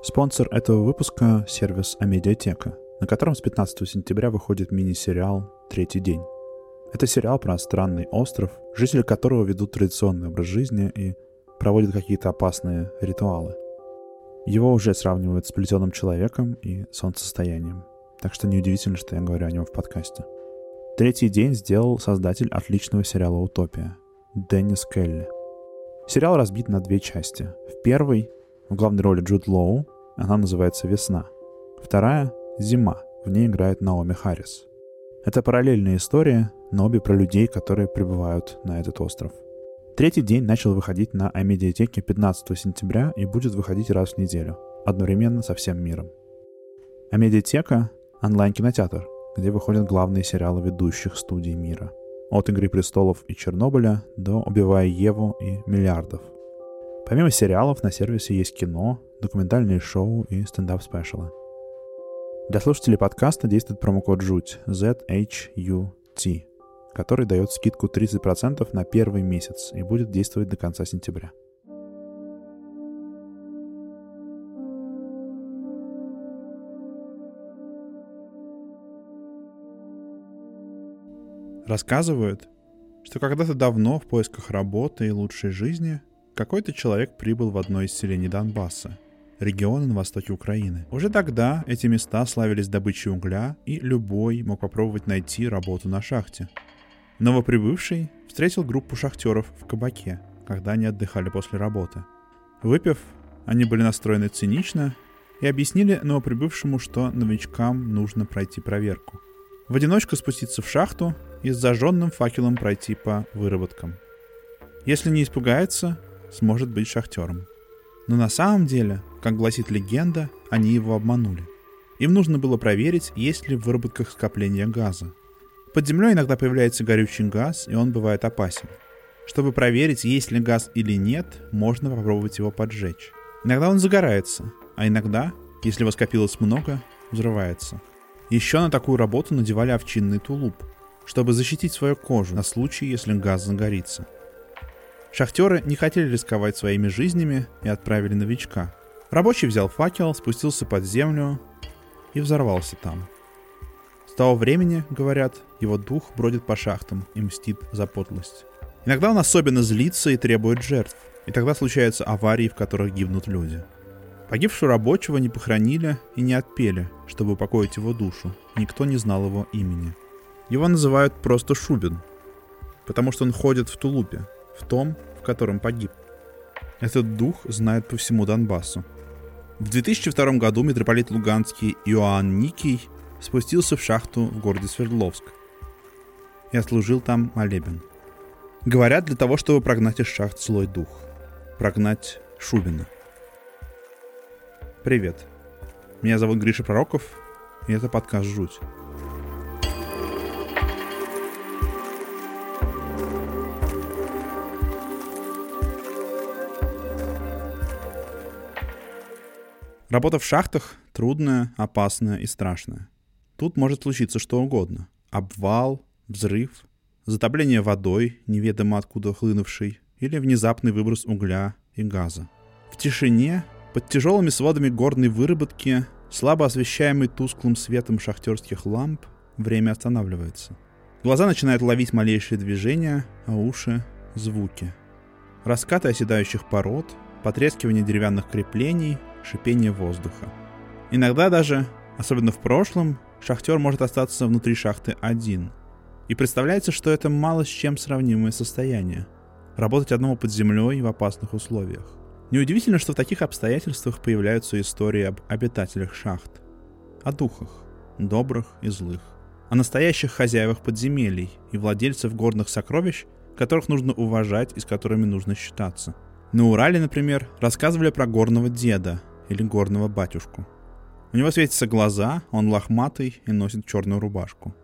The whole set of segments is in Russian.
Спонсор этого выпуска — сервис Амедиатека, на котором с 15 сентября выходит мини-сериал «Третий день». Это сериал про странный остров, жители которого ведут традиционный образ жизни и проводят какие-то опасные ритуалы. Его уже сравнивают с плетеным человеком и солнцестоянием, так что неудивительно, что я говорю о нем в подкасте. Третий день сделал создатель отличного сериала «Утопия» Деннис Келли. Сериал разбит на две части. В первой в главной роли Джуд Лоу, она называется «Весна». Вторая — «Зима», в ней играет Наоми Харрис. Это параллельная история, но обе про людей, которые прибывают на этот остров. Третий день начал выходить на Амедиатеке 15 сентября и будет выходить раз в неделю, одновременно со всем миром. Амедиатека — онлайн-кинотеатр, где выходят главные сериалы ведущих студий мира. От «Игры престолов» и «Чернобыля» до «Убивая Еву» и «Миллиардов». Помимо сериалов на сервисе есть кино, документальные шоу и стендап-спешалы. Для слушателей подкаста действует промокод ЖУТь ZHUT, который дает скидку 30% на первый месяц и будет действовать до конца сентября. Рассказывают, что когда-то давно в поисках работы и лучшей жизни какой-то человек прибыл в одно из селений Донбасса, региона на востоке Украины. Уже тогда эти места славились добычей угля, и любой мог попробовать найти работу на шахте. Новоприбывший встретил группу шахтеров в кабаке, когда они отдыхали после работы. Выпив, они были настроены цинично и объяснили новоприбывшему, что новичкам нужно пройти проверку. В одиночку спуститься в шахту и с зажженным факелом пройти по выработкам. Если не испугается, сможет быть шахтером. Но на самом деле, как гласит легенда, они его обманули. Им нужно было проверить, есть ли в выработках скопление газа. Под землей иногда появляется горючий газ, и он бывает опасен. Чтобы проверить, есть ли газ или нет, можно попробовать его поджечь. Иногда он загорается, а иногда, если его скопилось много, взрывается. Еще на такую работу надевали овчинный тулуп, чтобы защитить свою кожу на случай, если газ загорится – Шахтеры не хотели рисковать своими жизнями и отправили новичка. Рабочий взял факел, спустился под землю и взорвался там. С того времени, говорят, его дух бродит по шахтам и мстит за подлость. Иногда он особенно злится и требует жертв, и тогда случаются аварии, в которых гибнут люди. Погибшего рабочего не похоронили и не отпели, чтобы упокоить его душу. Никто не знал его имени. Его называют просто Шубин, потому что он ходит в тулупе, в том, в котором погиб. Этот дух знает по всему Донбассу. В 2002 году митрополит Луганский Иоанн Никий спустился в шахту в городе Свердловск и отслужил там молебен. Говорят, для того, чтобы прогнать из шахт злой дух. Прогнать Шубина. Привет. Меня зовут Гриша Пророков, и это подкаст «Жуть». Работа в шахтах трудная, опасная и страшная. Тут может случиться что угодно. Обвал, взрыв, затопление водой, неведомо откуда хлынувший, или внезапный выброс угля и газа. В тишине, под тяжелыми сводами горной выработки, слабо освещаемый тусклым светом шахтерских ламп, время останавливается. Глаза начинают ловить малейшие движения, а уши — звуки. Раскаты оседающих пород, потрескивание деревянных креплений, шипение воздуха. Иногда даже, особенно в прошлом, шахтер может остаться внутри шахты один. И представляется, что это мало с чем сравнимое состояние. Работать одному под землей в опасных условиях. Неудивительно, что в таких обстоятельствах появляются истории об обитателях шахт. О духах, добрых и злых. О настоящих хозяевах подземелий и владельцев горных сокровищ, которых нужно уважать и с которыми нужно считаться. На Урале, например, рассказывали про горного деда, или горного батюшку. У него светятся глаза, он лохматый и носит черную рубашку.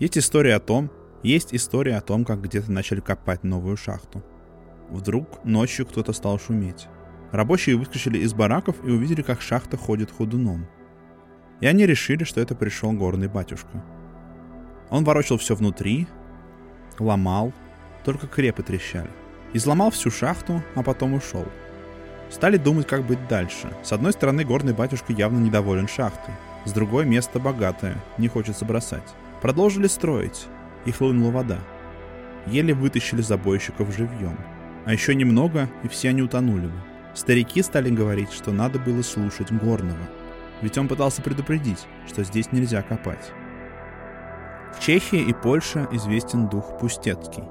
Есть история о том, есть история о том, как где-то начали копать новую шахту. Вдруг ночью кто-то стал шуметь. Рабочие выскочили из бараков и увидели, как шахта ходит ходуном. И они решили, что это пришел горный батюшка. Он ворочал все внутри, ломал, только крепы трещали. Изломал всю шахту, а потом ушел – Стали думать, как быть дальше. С одной стороны, горный батюшка явно недоволен шахтой. С другой, место богатое, не хочется бросать. Продолжили строить, и хлынула вода. Еле вытащили забойщиков живьем. А еще немного, и все они утонули бы. Старики стали говорить, что надо было слушать Горного. Ведь он пытался предупредить, что здесь нельзя копать. В Чехии и Польше известен дух Пустецкий.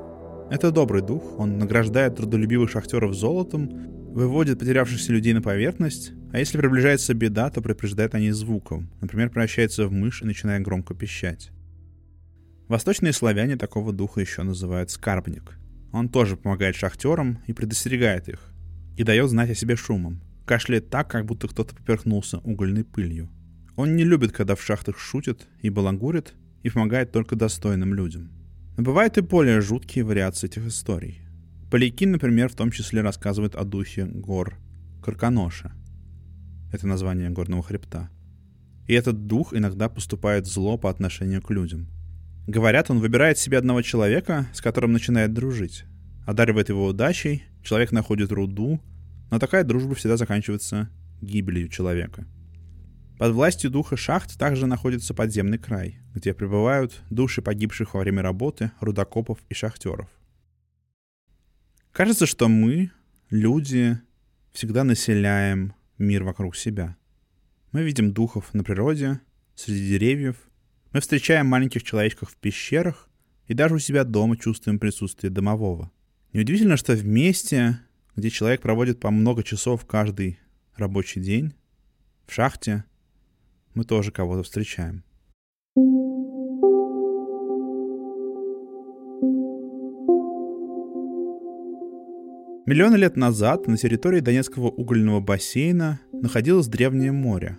Это добрый дух, он награждает трудолюбивых шахтеров золотом, выводит потерявшихся людей на поверхность, а если приближается беда, то предупреждает они звуком, например, превращается в мышь и начинает громко пищать. Восточные славяне такого духа еще называют скарбник. Он тоже помогает шахтерам и предостерегает их, и дает знать о себе шумом. Кашляет так, как будто кто-то поперхнулся угольной пылью. Он не любит, когда в шахтах шутят и балагурят, и помогает только достойным людям. Но бывают и более жуткие вариации этих историй. Поляки, например, в том числе рассказывают о духе гор Карканоша. Это название горного хребта. И этот дух иногда поступает зло по отношению к людям. Говорят, он выбирает себе одного человека, с которым начинает дружить. Одаривает его удачей, человек находит руду, но такая дружба всегда заканчивается гибелью человека. Под властью духа шахт также находится подземный край, где пребывают души погибших во время работы рудокопов и шахтеров. Кажется, что мы, люди, всегда населяем мир вокруг себя. Мы видим духов на природе, среди деревьев, мы встречаем маленьких человечков в пещерах и даже у себя дома чувствуем присутствие домового. Неудивительно, что в месте, где человек проводит по много часов каждый рабочий день, в шахте, мы тоже кого-то встречаем. Миллионы лет назад на территории Донецкого угольного бассейна находилось древнее море,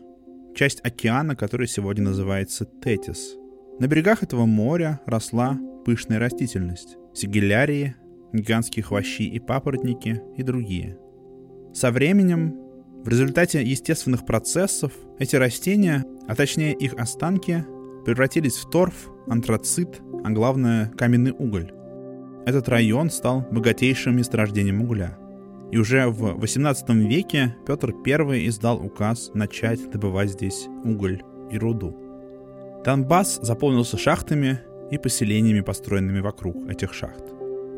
часть океана, который сегодня называется Тетис. На берегах этого моря росла пышная растительность, сигелярии, гигантские хвощи и папоротники и другие. Со временем, в результате естественных процессов, эти растения, а точнее их останки, превратились в торф, антрацит, а главное каменный уголь. Этот район стал богатейшим месторождением угля. И уже в XVIII веке Петр I издал указ начать добывать здесь уголь и руду. Донбасс заполнился шахтами и поселениями, построенными вокруг этих шахт.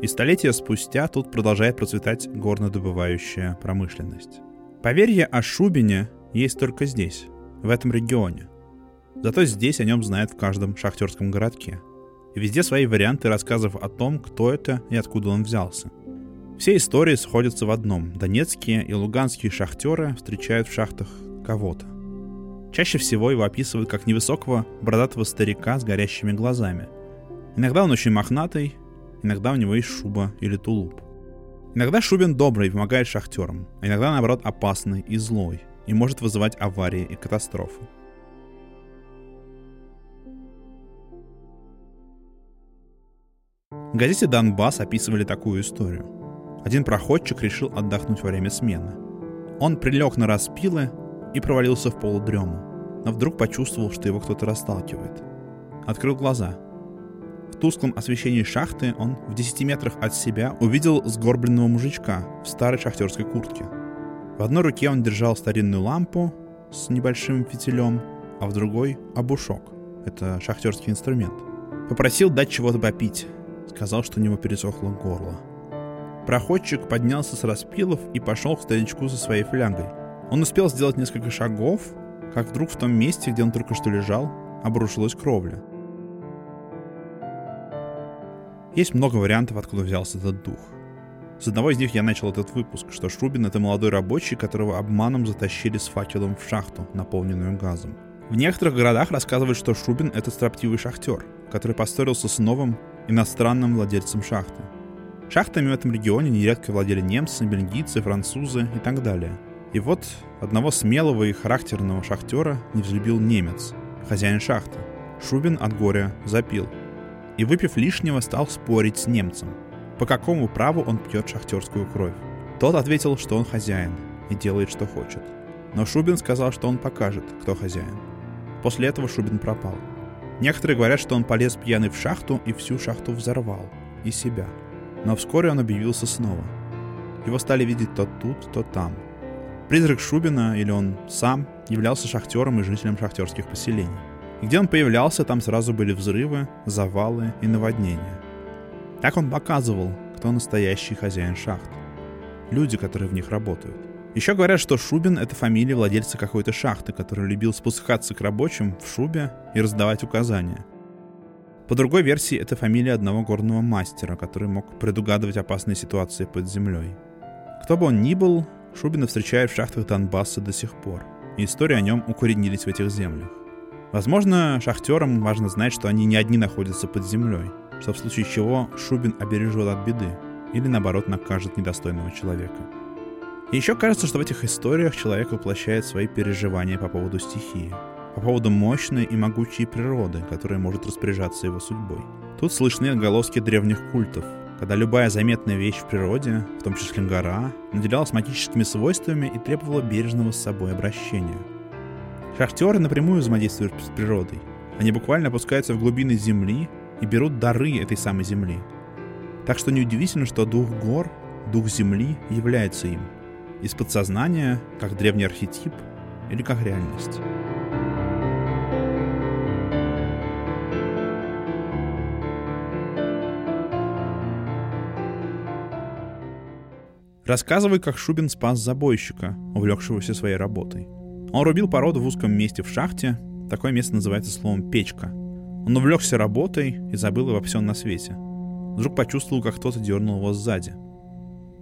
И столетия спустя тут продолжает процветать горнодобывающая промышленность. Поверье о Шубине есть только здесь, в этом регионе. Зато здесь о нем знают в каждом шахтерском городке – везде свои варианты рассказов о том, кто это и откуда он взялся. Все истории сходятся в одном. Донецкие и луганские шахтеры встречают в шахтах кого-то. Чаще всего его описывают как невысокого бородатого старика с горящими глазами. Иногда он очень мохнатый, иногда у него есть шуба или тулуп. Иногда Шубин добрый и помогает шахтерам, а иногда, наоборот, опасный и злой и может вызывать аварии и катастрофы. Газете «Донбасс» описывали такую историю. Один проходчик решил отдохнуть во время смены. Он прилег на распилы и провалился в полудрему, но вдруг почувствовал, что его кто-то расталкивает. Открыл глаза. В тусклом освещении шахты он в 10 метрах от себя увидел сгорбленного мужичка в старой шахтерской куртке. В одной руке он держал старинную лампу с небольшим фитилем, а в другой — обушок. Это шахтерский инструмент. Попросил дать чего-то попить, сказал, что у него пересохло горло. Проходчик поднялся с распилов и пошел к старичку со своей флягой. Он успел сделать несколько шагов, как вдруг в том месте, где он только что лежал, обрушилась кровля. Есть много вариантов, откуда взялся этот дух. С одного из них я начал этот выпуск, что Шрубин — это молодой рабочий, которого обманом затащили с факелом в шахту, наполненную газом. В некоторых городах рассказывают, что Шрубин — это строптивый шахтер, который поссорился с новым иностранным владельцам шахты. Шахтами в этом регионе нередко владели немцы, бельгийцы, французы и так далее. И вот одного смелого и характерного шахтера не взлюбил немец, хозяин шахты. Шубин от горя запил. И выпив лишнего, стал спорить с немцем. По какому праву он пьет шахтерскую кровь? Тот ответил, что он хозяин и делает, что хочет. Но Шубин сказал, что он покажет, кто хозяин. После этого Шубин пропал. Некоторые говорят, что он полез пьяный в шахту и всю шахту взорвал. И себя. Но вскоре он объявился снова. Его стали видеть то тут, то там. Призрак Шубина, или он сам, являлся шахтером и жителем шахтерских поселений. И где он появлялся, там сразу были взрывы, завалы и наводнения. Так он показывал, кто настоящий хозяин шахт. Люди, которые в них работают. Еще говорят, что Шубин — это фамилия владельца какой-то шахты, который любил спускаться к рабочим в шубе и раздавать указания. По другой версии, это фамилия одного горного мастера, который мог предугадывать опасные ситуации под землей. Кто бы он ни был, Шубина встречают в шахтах Донбасса до сих пор, и истории о нем укоренились в этих землях. Возможно, шахтерам важно знать, что они не одни находятся под землей, что в случае чего Шубин обережет от беды, или наоборот накажет недостойного человека. И еще кажется, что в этих историях человек воплощает свои переживания по поводу стихии, по поводу мощной и могучей природы, которая может распоряжаться его судьбой. Тут слышны отголоски древних культов, когда любая заметная вещь в природе, в том числе гора, наделялась магическими свойствами и требовала бережного с собой обращения. Шахтеры напрямую взаимодействуют с природой. Они буквально опускаются в глубины земли и берут дары этой самой земли. Так что неудивительно, что дух гор, дух земли является им – из подсознания, как древний архетип или как реальность. Рассказывай, как Шубин спас забойщика, увлекшегося своей работой. Он рубил породу в узком месте в шахте, такое место называется словом «печка». Он увлекся работой и забыл обо всем на свете. Вдруг почувствовал, как кто-то дернул его сзади.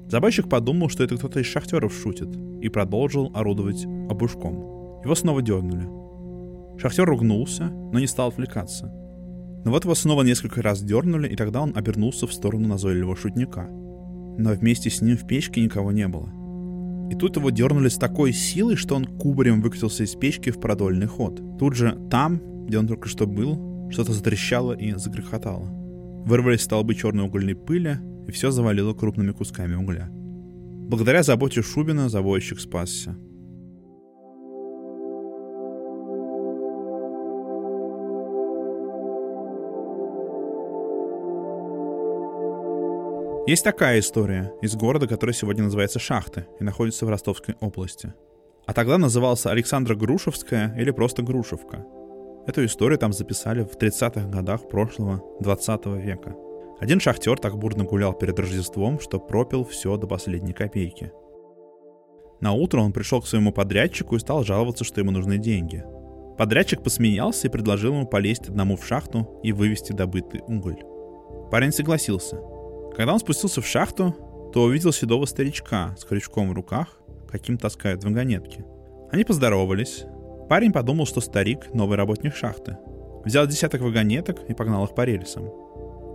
Забойщик подумал, что это кто-то из шахтеров шутит, и продолжил орудовать обушком. Его снова дернули. Шахтер ругнулся, но не стал отвлекаться. Но вот его снова несколько раз дернули, и тогда он обернулся в сторону назойливого шутника. Но вместе с ним в печке никого не было. И тут его дернули с такой силой, что он кубарем выкатился из печки в продольный ход. Тут же, там, где он только что был, что-то затрещало и загрохотало. Вырвались столбы черной угольной пыли, и все завалило крупными кусками угля. Благодаря заботе Шубина забойщик спасся. Есть такая история из города, который сегодня называется Шахты и находится в Ростовской области. А тогда назывался Александра Грушевская или просто Грушевка. Эту историю там записали в 30-х годах прошлого 20 века. Один шахтер так бурно гулял перед Рождеством, что пропил все до последней копейки. На утро он пришел к своему подрядчику и стал жаловаться, что ему нужны деньги. Подрядчик посмеялся и предложил ему полезть одному в шахту и вывести добытый уголь. Парень согласился. Когда он спустился в шахту, то увидел седого старичка с крючком в руках, каким таскают вагонетки. Они поздоровались. Парень подумал, что старик — новый работник шахты. Взял десяток вагонеток и погнал их по рельсам.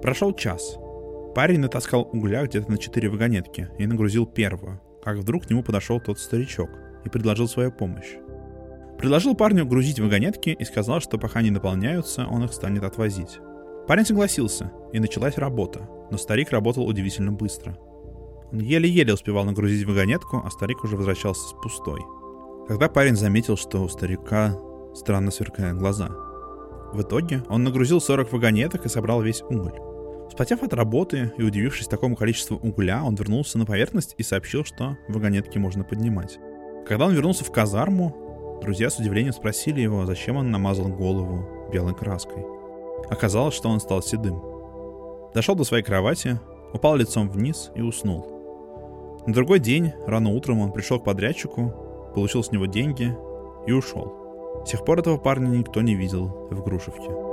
Прошел час. Парень натаскал угля где-то на четыре вагонетки и нагрузил первую, как вдруг к нему подошел тот старичок и предложил свою помощь. Предложил парню грузить вагонетки и сказал, что пока не наполняются, он их станет отвозить. Парень согласился, и началась работа, но старик работал удивительно быстро. Он еле-еле успевал нагрузить вагонетку, а старик уже возвращался с пустой. Когда парень заметил, что у старика странно сверкают глаза. В итоге он нагрузил 40 вагонеток и собрал весь уголь. Вспотев от работы и удивившись такому количеству угля, он вернулся на поверхность и сообщил, что вагонетки можно поднимать. Когда он вернулся в казарму, друзья с удивлением спросили его, зачем он намазал голову белой краской. Оказалось, что он стал седым. Дошел до своей кровати, упал лицом вниз и уснул. На другой день, рано утром, он пришел к подрядчику, получил с него деньги и ушел. С тех пор этого парня никто не видел в Грушевке.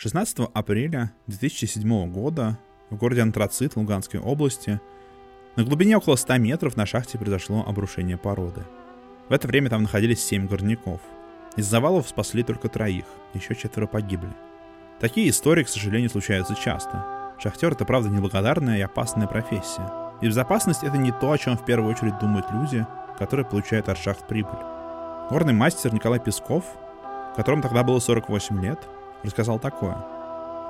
16 апреля 2007 года в городе Антрацит Луганской области на глубине около 100 метров на шахте произошло обрушение породы. В это время там находились 7 горняков. Из завалов спасли только троих, еще четверо погибли. Такие истории, к сожалению, случаются часто. Шахтер — это, правда, неблагодарная и опасная профессия. И безопасность — это не то, о чем в первую очередь думают люди, которые получают от шахт прибыль. Горный мастер Николай Песков, которому тогда было 48 лет, рассказал такое.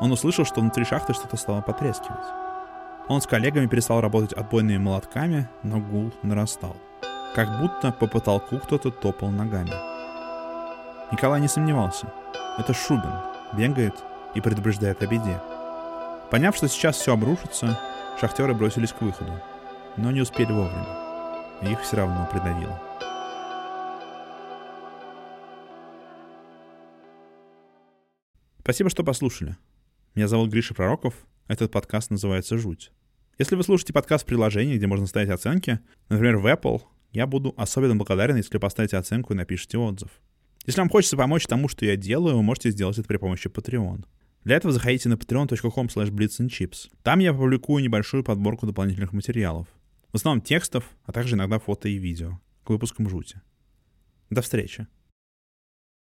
Он услышал, что внутри шахты что-то стало потрескивать. Он с коллегами перестал работать отбойными молотками, но гул нарастал. Как будто по потолку кто-то топал ногами. Николай не сомневался. Это Шубин. Бегает и предупреждает о беде. Поняв, что сейчас все обрушится, шахтеры бросились к выходу, но не успели вовремя. Их все равно придавило. Спасибо, что послушали. Меня зовут Гриша Пророков. Этот подкаст называется «Жуть». Если вы слушаете подкаст в приложении, где можно ставить оценки, например, в Apple, я буду особенно благодарен, если поставите оценку и напишите отзыв. Если вам хочется помочь тому, что я делаю, вы можете сделать это при помощи Patreon. Для этого заходите на patreon.com blitzandchips. Там я публикую небольшую подборку дополнительных материалов. В основном текстов, а также иногда фото и видео к выпускам «Жути». До встречи.